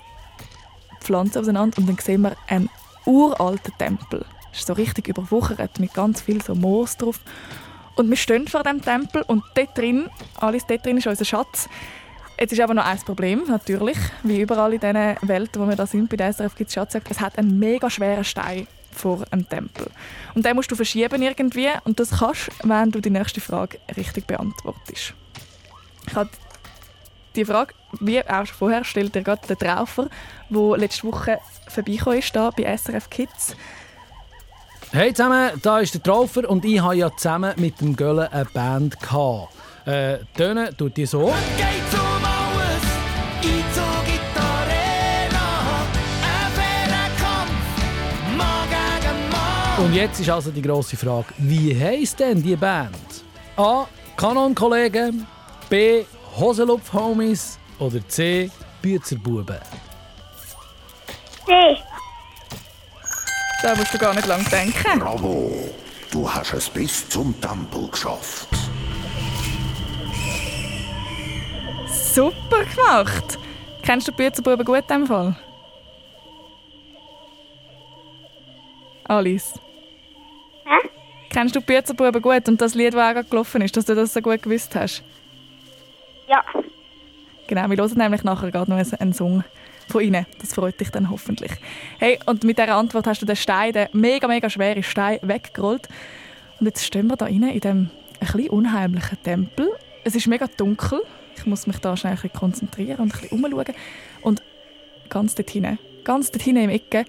[SPEAKER 3] Pflanzen auseinander und dann sehen wir einen uralten Tempel. Es ist so richtig überwuchert mit ganz viel so Moos drauf. Und wir stehen vor dem Tempel und dort drin, alles dort drin ist unser Schatz. Jetzt ist aber noch ein Problem, natürlich, wie überall in diesen Welten, wo wir da sind, bei der SRF gibt es Schatzjagd, es hat einen mega schweren Stein vor einem Tempel. Und den musst du verschieben irgendwie und das kannst du, wenn du die nächste Frage richtig beantwortest. Ich habe die Frage, wie auch schon vorher, stellt dir gerade der Traufer, der letzte Woche vorbeigekommen ist, da bei SRF Kids.
[SPEAKER 12] Hey zusammen, da ist der Traufer und ich habe ja zusammen mit dem Göllen eine Band gehabt. Äh, tönen tut die so.
[SPEAKER 15] Geht's um
[SPEAKER 12] Und jetzt ist also die grosse Frage, wie heisst denn die Band? A. Kanon-Kollegen, B. Hoselupf-Homies oder C. Büzerbuben?
[SPEAKER 4] C.
[SPEAKER 3] Da musst du gar nicht lang denken.
[SPEAKER 11] Bravo, du hast es bis zum Tempel geschafft.
[SPEAKER 3] Super gemacht! Kennst du die Büzerbuben gut in dem Fall? Alice?
[SPEAKER 4] Hä?
[SPEAKER 3] Kennst du die Büzerbuben gut und das Lied, das auch gerade gelaufen ist, dass du das so gut gewusst hast?
[SPEAKER 4] Ja.
[SPEAKER 3] Genau, wir hören nämlich nachher gerade noch einen- Song von ihnen. Das freut dich dann hoffentlich. Hey, und mit dieser Antwort hast du den Stein, den mega, mega schweren Stein, weggerollt. Und jetzt stehen wir da rein, in dem bisschen unheimlichen Tempel. Es ist mega dunkel. Ich muss mich da schnell ein bisschen konzentrieren und ein bisschen umschauen. Und ganz dort hinten, ganz dort hinten im Ecke,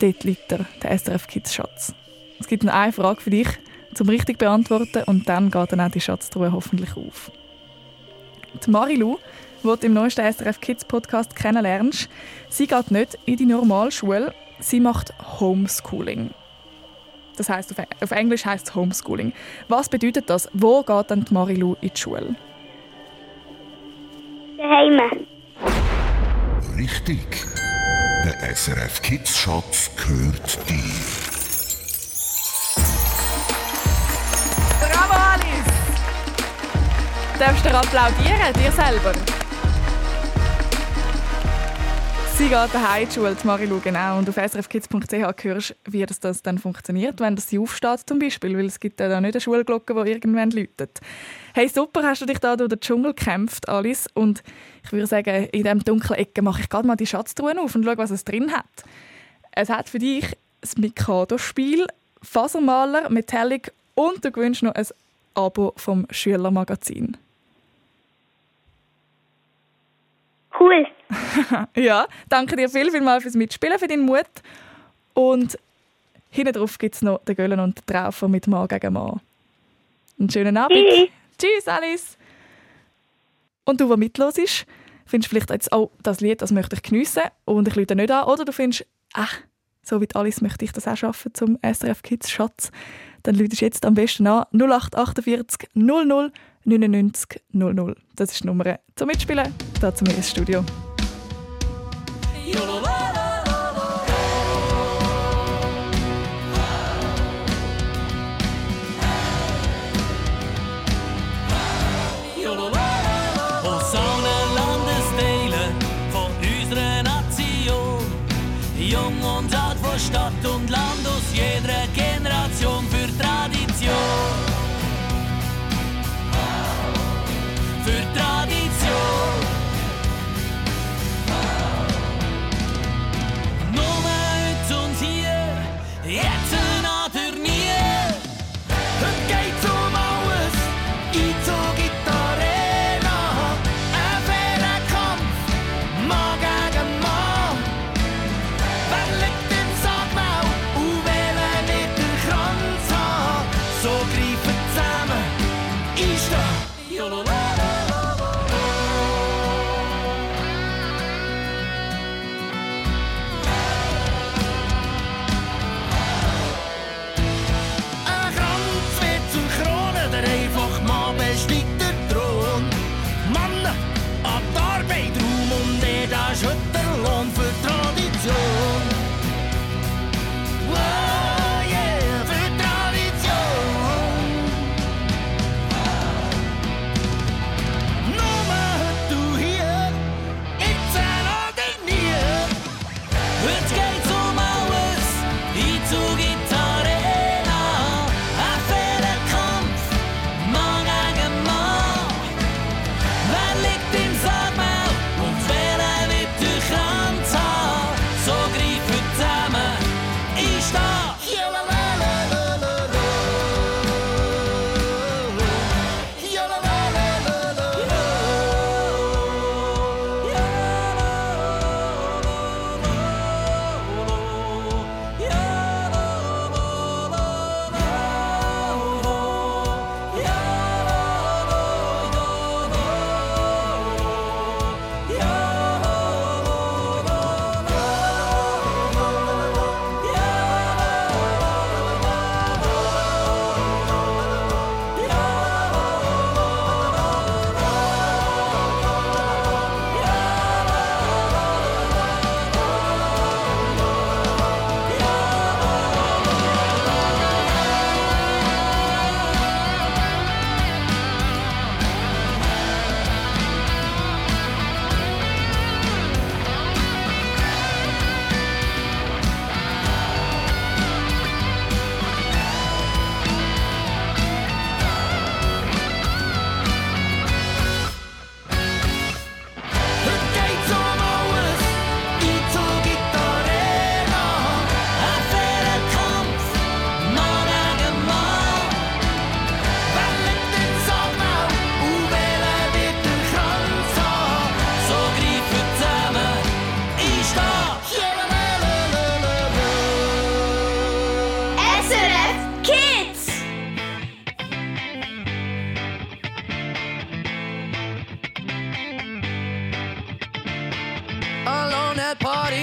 [SPEAKER 3] dort liegt der, der SRF Kids Schatz. Es gibt noch eine Frage für dich zum richtig beantworten und dann geht dann auch die Schatztruhe hoffentlich auf. Die Marilu, die du im neuesten SRF Kids Podcast kennenlernst, sie geht nicht in die Normalschule, sie macht Homeschooling. Das heißt auf, auf Englisch heißt es Homeschooling. Was bedeutet das? Wo geht dann die Marilu in die Schule?
[SPEAKER 4] Daheim.
[SPEAKER 11] Richtig. Der SRF Kids Schatz gehört dir.
[SPEAKER 3] Darfst du dir applaudieren, dir selber? Sie geht daheim in die Schule, Marilu, genau. Und auf srfkids.ch hörst wie das, dann funktioniert, wenn sie aufsteht zum Beispiel, weil es gibt ja da nicht eine Schulglocke, die irgendwann läutet. Hey, super, hast du dich da durch den Dschungel gekämpft, Alice. Und ich würde sagen, in diesem dunklen Ecke mache ich gerade mal die Schatztruhe auf und schaue, was es drin hat. Es hat für dich das Mikado-Spiel, Fasermaler, Metallic und du gewünscht noch ein Abo vom Schülermagazin.
[SPEAKER 4] Cool. (laughs)
[SPEAKER 3] ja, danke dir viel, viel mal fürs Mitspielen, für deinen Mut. Und hinten drauf gibt es noch den Göllen und den Traufer mit Mann gegen Mann. Einen schönen Abend.
[SPEAKER 4] Tschüss.
[SPEAKER 3] Tschüss, Alice. Und du, der mitlos ist, findest vielleicht jetzt, oh, das Lied, das möchte ich geniessen und ich lüte nicht an. Oder du findest, ach, so wie Alice möchte ich das auch schaffen zum SRF Kids Schatz. Dann lütest jetzt am besten an 0848 00 99 00. Das ist die Nummer zum Mitspielen. Da zu mir Studio.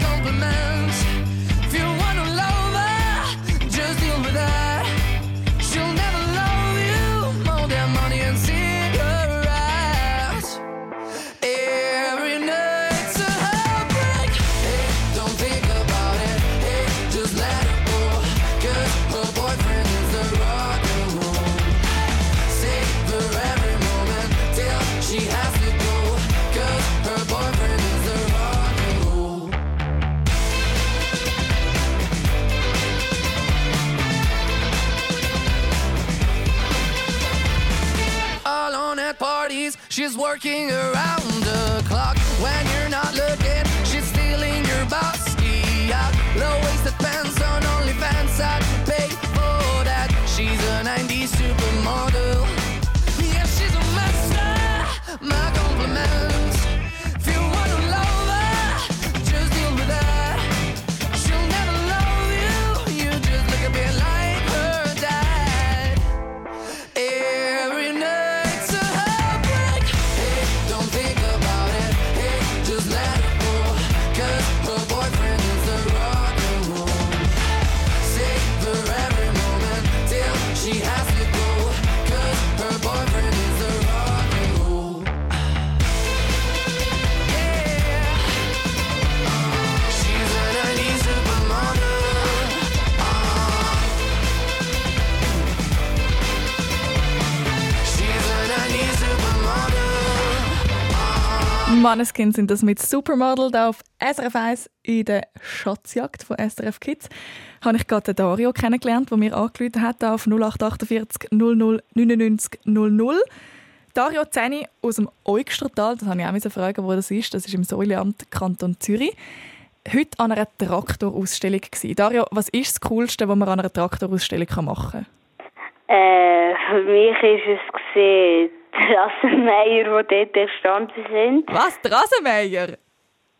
[SPEAKER 16] Compliments. If you wanna love her, just deal with that. She's working around the clock. When
[SPEAKER 3] Manneskin sind das mit Supermodel da auf SRF 1 in der Schatzjagd von SRF Kids. Habe ich gerade Dario kennengelernt, der mir angerufen hat auf 0848 00 99 00. Dario Zeni aus dem Eugstertal, das habe ich auch fragen, wo das ist. Das ist im Säuleamt Kanton Zürich. Heute an einer Traktorausstellung gsi. Dario, was ist das Coolste, was man an einer Traktorausstellung machen
[SPEAKER 10] Äh, für mich ist es gesehen, die Rasenmäher, die dort entstanden sind.
[SPEAKER 3] Was? Die Rasenmäher?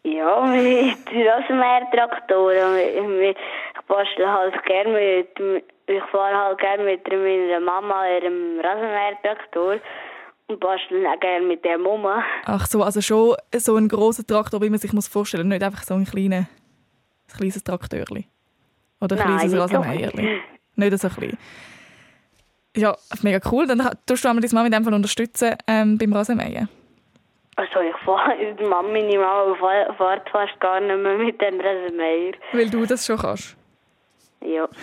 [SPEAKER 10] Ja, mit die (laughs) Rasenmäher-Traktoren. Ich bastle halt gerne mit, ich fahre halt gerne mit meiner Mama ihrem Rasenmäher-Traktor und bastle auch gerne mit der Mama.
[SPEAKER 3] Ach so, also schon so ein großer Traktor, wie man sich muss vorstellen nicht einfach so ein, kleiner, ein kleines Traktörli. Oder ein
[SPEAKER 10] Nein,
[SPEAKER 3] kleines
[SPEAKER 10] nicht so
[SPEAKER 3] Rasenmäherli. Nicht so klein. Ja, mega cool. Dann tust du einmal deine Mama in dem Fall unterstützen ähm, beim Rasenmähen.
[SPEAKER 10] Also ich (laughs) fahre, Mama, meine Mama fährt fast gar nicht mehr mit dem Rasenmäher.
[SPEAKER 3] Weil du das schon kannst.
[SPEAKER 10] Ja. (laughs)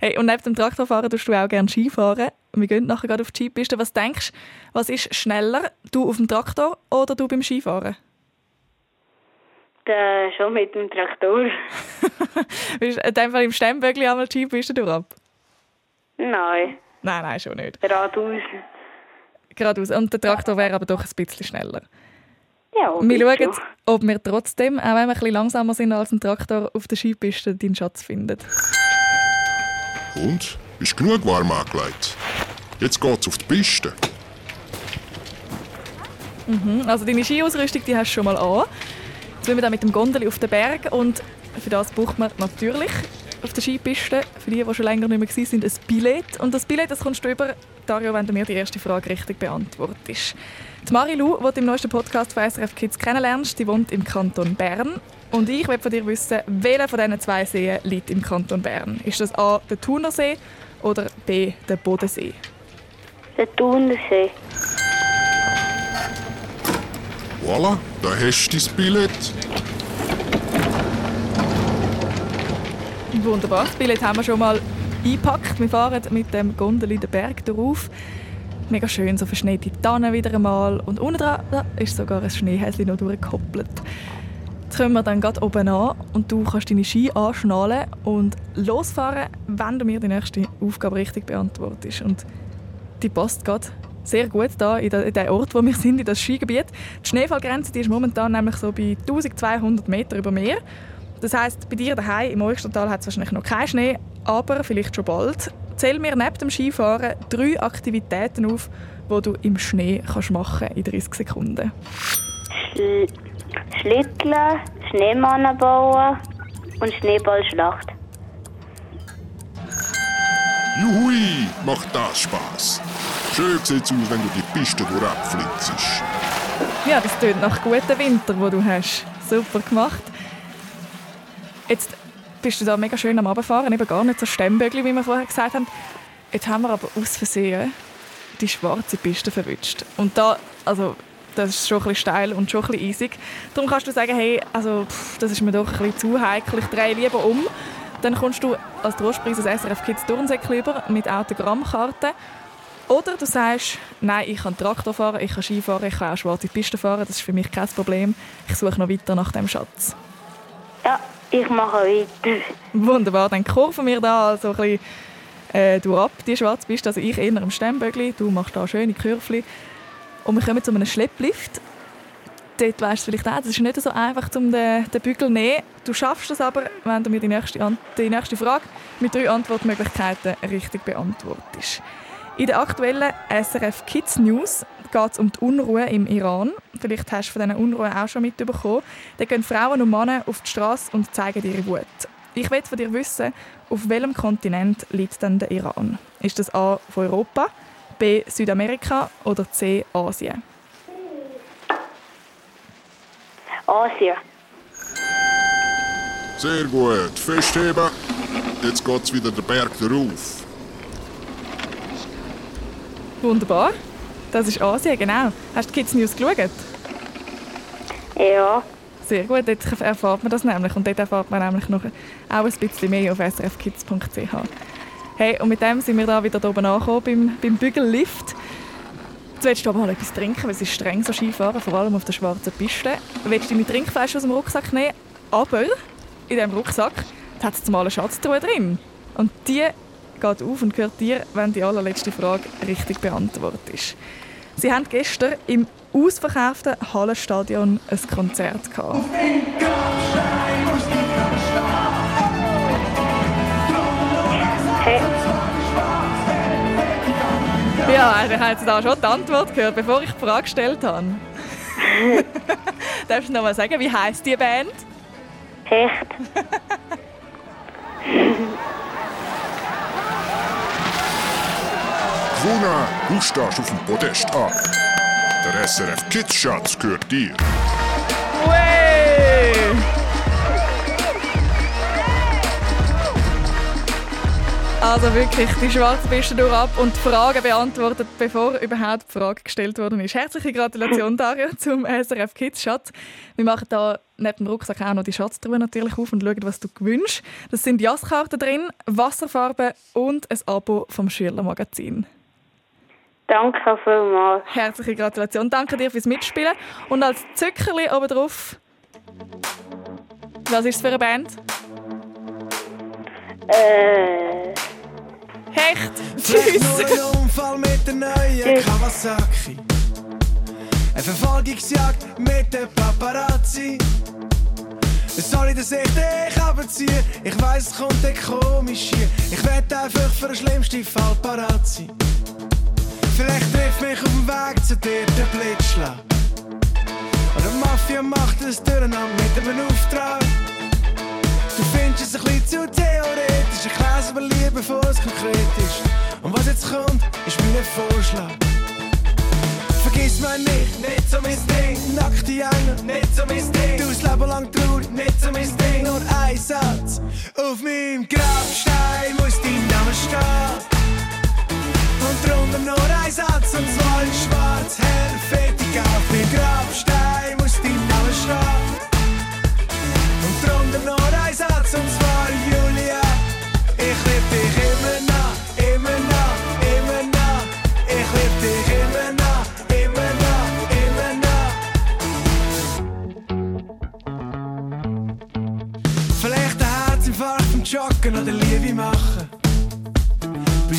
[SPEAKER 3] Hey, und neben dem Traktorfahren tust du auch gerne Skifahren. Wir gehen nachher gerade auf die Skipiste. Was denkst du, was ist schneller? Du auf dem Traktor oder du beim Skifahren?
[SPEAKER 10] Da, schon mit dem Traktor. (laughs)
[SPEAKER 3] Bist in dem Fall im Stemmböckli einmal die Skipiste durch ab?
[SPEAKER 10] Nein,
[SPEAKER 3] Nein, nein, schon nicht.
[SPEAKER 10] geradeaus.
[SPEAKER 3] Geradeaus. Und der Traktor wäre aber doch ein bisschen schneller.
[SPEAKER 10] Ja,
[SPEAKER 3] Wir schauen,
[SPEAKER 10] schon.
[SPEAKER 3] ob wir trotzdem, auch wenn wir ein bisschen langsamer sind als ein Traktor, auf der Skipiste deinen Schatz finden.
[SPEAKER 11] Und? Ist genug warm angelegt? Jetzt geht's auf die Piste.
[SPEAKER 3] Mhm. Also deine Skiausrüstung die hast du schon mal an. Jetzt müssen wir dann mit dem Gondeli auf den Berg und für das braucht man natürlich auf der Skipiste, für die, die schon länger nicht mehr waren, sind ein Billett. Und das Billett das kommst du über, Dario, wenn du mir die erste Frage richtig beantwortest. Die Marilu, die du im neuesten Podcast von SRF Kids kennenlernst, die wohnt im Kanton Bern. Und ich will von dir wissen, welcher von diesen zwei Seen liegt im Kanton Bern? Ist das A, der Thunersee oder B, der Bodensee?
[SPEAKER 10] Der Thunersee.
[SPEAKER 11] Voilà, da hast du dein Billett.
[SPEAKER 3] Wunderbar. Das Billett haben wir schon mal eingepackt. Wir fahren mit dem Gondeli den Berg darauf. Mega schön, so verschneite Tannen wieder einmal. Und unten dran ist sogar ein Schneehäschen noch durchgekoppelt. Jetzt kommen wir dann gerade oben an und du kannst deine Ski anschnallen und losfahren, wenn du mir die nächste Aufgabe richtig beantwortest. Und die passt gerade sehr gut da in dem Ort, wo wir sind, in das Skigebiet. Die Schneefallgrenze die ist momentan nämlich so bei 1200 Meter über Meer. Das heißt, bei dir daheim im Oystertal hat es wahrscheinlich noch keinen Schnee, aber vielleicht schon bald. Zähl mir neben dem Skifahren drei Aktivitäten auf, die du im Schnee kannst machen in 30 Sekunden.
[SPEAKER 10] Schl Schlitteln, Schneemannen bauen und Schneeballschlacht.
[SPEAKER 17] Juhui, macht das Spaß. Schön sieht's aus, wenn du die Piste durchflitzt.
[SPEAKER 3] Ja, das tönt nach guten Winter, wo du hast. Super gemacht. Jetzt bist du da mega schön am Abfahren, eben gar nicht so Stemmbögli, wie wir vorher gesagt haben. Jetzt haben wir aber aus Versehen die schwarze Piste verwünscht. Und da, also, das ist schon ein bisschen steil und schon ein bisschen eisig. Darum kannst du sagen, hey, also, pff, das ist mir doch ein bisschen zu heikel, ich drehe lieber um. Dann kommst du als Trostpreis das SRF Kids Turnsäckchen über mit Autogrammkarte. Oder du sagst, nein, ich kann Traktor fahren, ich kann Ski fahren, ich kann auch schwarze Piste fahren, das ist für mich kein Problem. Ich suche noch weiter nach dem Schatz.
[SPEAKER 10] Ja, ich mache weiter.
[SPEAKER 3] Wunderbar, dann kurven wir da so ein bisschen äh, du ab, die schwarze Piste. Also ich eher im Stemmbögli, du machst da schöne Kürfli. Und wir kommen zu einem Schlepplift. Dort weißt du vielleicht auch, das ist nicht so einfach, um den, den Bügel zu nehmen. Du schaffst es aber, wenn du mir die nächste, die nächste Frage mit drei Antwortmöglichkeiten richtig beantwortest. In der aktuellen SRF Kids News geht es um die Unruhe im Iran. Vielleicht hast du von diesen Unruhen auch schon mitbekommen. Da gehen Frauen und Männer auf die Straße und zeigen ihre Wut. Ich will von dir wissen, auf welchem Kontinent liegt denn der Iran? Ist das A. von Europa, B. Südamerika oder C. Asien?
[SPEAKER 10] Asien.
[SPEAKER 17] Sehr gut, festheben. Jetzt geht's wieder den Berg darauf.
[SPEAKER 3] Wunderbar. Das ist Asien, genau. Hast du die Kids News geschaut?
[SPEAKER 10] Ja.
[SPEAKER 3] Sehr gut, dort erfahrt man das nämlich. Und dort erfahrt man nämlich noch auch ein bisschen mehr auf srfkids.ch. Hey, und mit dem sind wir da wieder da oben angekommen beim, beim Bügellift. Jetzt willst du aber mal etwas trinken, weil es ist streng so Skifahren, vor allem auf der schwarzen Piste. Du willst deine Trinkflasche aus dem Rucksack nehmen, aber in diesem Rucksack hat es zumal eine Schatztruhe drin. Und die geht auf und gehört dir, wenn die allerletzte Frage richtig beantwortet ist. Sie haben gestern im ausverkauften Hallenstadion ein Konzert gehabt. Ja, ich habe jetzt da schon die Antwort gehört, bevor ich die Frage gestellt habe. (laughs) Darfst du noch mal sagen, wie heisst die Band?
[SPEAKER 10] Hecht. (laughs)
[SPEAKER 17] Gewonnen, du stehst auf dem Podest an. Der SRF Kids Schatz gehört dir.
[SPEAKER 3] Way! Also wirklich, die schwarze Piste durch ab und die Fragen beantwortet, bevor überhaupt die Frage gestellt worden ist. Herzliche Gratulation, Daria, (laughs) zum SRF Kids Schatz. Wir machen da neben dem Rucksack auch noch die Schatztruhe natürlich auf und schauen, was du gewünscht. Das sind Jasskarten drin, Wasserfarben und ein Abo vom Schülermagazin.
[SPEAKER 10] Danke vielmals.
[SPEAKER 3] Herzliche Gratulation. Danke dir fürs Mitspielen. Und als Zückerli oben drauf. Was ist es für eine Band?
[SPEAKER 10] Äh.
[SPEAKER 3] Hecht. Tschüss.
[SPEAKER 9] ein Unfall mit der neuen Kawasaki. Eine Verfolgungsjagd mit den Paparazzi. Soll ich das echt dich abziehen? Ich weiss, es kommt komisch hier. Ich werde einfach für den schlimmsten Fall parat sein. Vielleicht trifft mich auf dem Weg zu dir der Blitzschlag. Oder Mafia macht es durcheinander mit einem Auftrag. Du findest es ein bisschen zu theoretisch. Ich lese aber lieber, bevor es konkret ist. Und was jetzt kommt, ist mein Vorschlag. Vergiss mich nicht, nicht so mein Ding. Nackte Engel, nicht so mein Ding. Du das Leben lang traurig, nicht so mein Ding. Nur ein Satz. Auf meinem Grabstein muss dein Name stehen. Und drunter nur ein Satz, und zwar in schwarz, hell, fettig auf meinem Grabstein muss dein Name stehen. Und drunter nur ein Satz, und zwar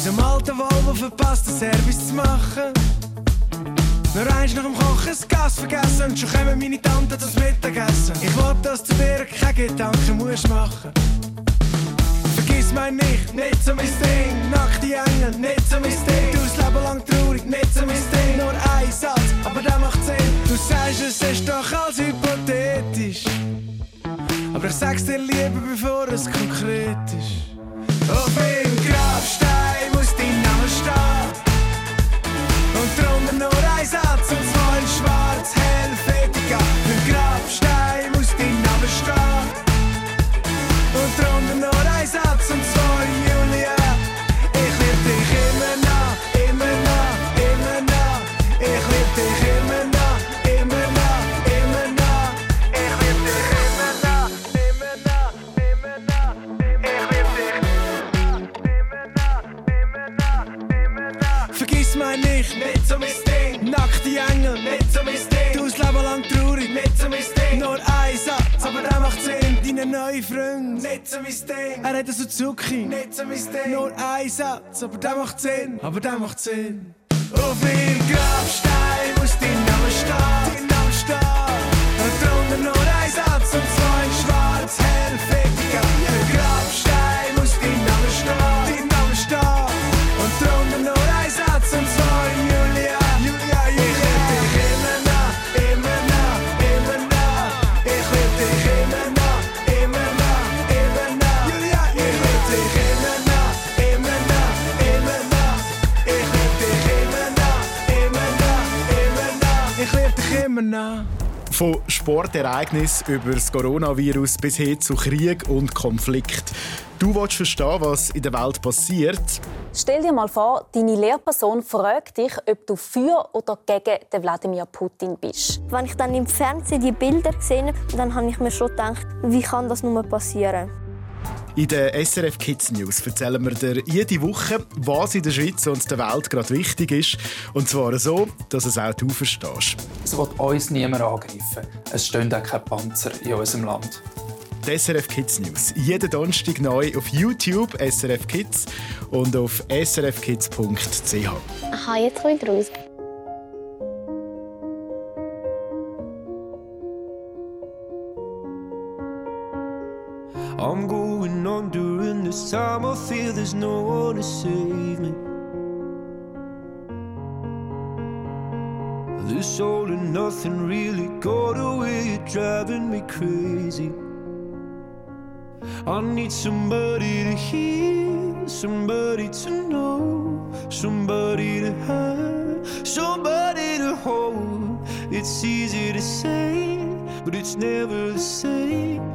[SPEAKER 9] unserem alten Volvo verpasst den Service zu machen. Nur eins nach dem Kochen das Gas vergessen und schon kommen meine Tante zum Mittagessen. Ich will, dass du dir keine Gedanken musst machen. Vergiss mein nicht, nicht so mein Ding. Nackte Engel, nicht so mein Ding. Du das Leben lang traurig, nicht so mein Ding. Nur ein Satz, aber der macht Sinn. Du sagst, es ist doch alles hypothetisch. Aber ich sag's dir lieber, bevor es konkret ist. Auf meinem Grabstein Und drunter nur aber der macht Sinn.
[SPEAKER 18] Sportereignis über das Coronavirus bis hin zu Krieg und Konflikt. Du willst verstehen, was in der Welt passiert.
[SPEAKER 19] Stell dir mal vor, deine Lehrperson fragt dich, ob du für oder gegen den Wladimir Putin bist.
[SPEAKER 20] Wenn ich dann im Fernsehen die Bilder gesehen habe, dann habe ich mir schon gedacht, wie kann das nur passieren?
[SPEAKER 18] In den SRF Kids News erzählen wir dir jede Woche, was in der Schweiz und der Welt gerade wichtig ist. Und zwar so, dass es auch du verstehst.
[SPEAKER 21] Es wird uns niemand angreifen. Es stehen auch keine Panzer in unserem Land.
[SPEAKER 18] Die SRF Kids News. Jeden Donnerstag neu auf YouTube SRF Kids und auf srfkids.ch.
[SPEAKER 20] Aha, jetzt komme ich raus.
[SPEAKER 22] There's no one to save me. This all and nothing really got away, driving me crazy. I need somebody to hear, somebody to know, somebody to have, somebody to hold. It's easy to say, but it's never the same.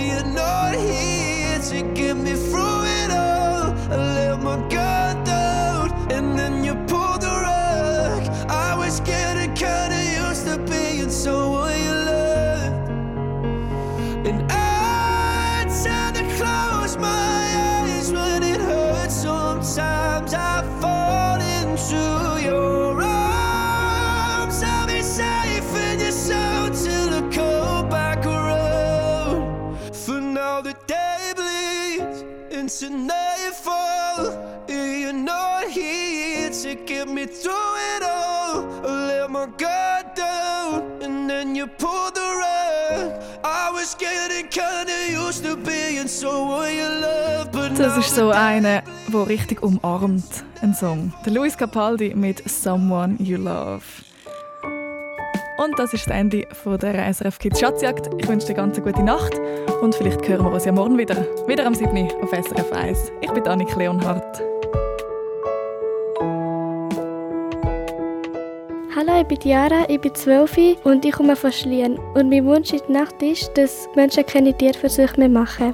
[SPEAKER 3] Das ist so einer, der richtig umarmt, ein Song. Der Luis Capaldi mit Someone You Love. Und das ist das Ende von der SRF Kids Schatzjagd. Ich wünsche dir ganz eine gute Nacht und vielleicht hören wir uns ja morgen wieder. Wieder am 7. auf SRF 1. Ich bin Annik Leonhardt.
[SPEAKER 23] Hallo, ich bin Diara, ich bin 12 und ich komme von Schlien. Und mein Wunsch in der Nacht ist, dass Menschen keine Tierversuche mehr machen.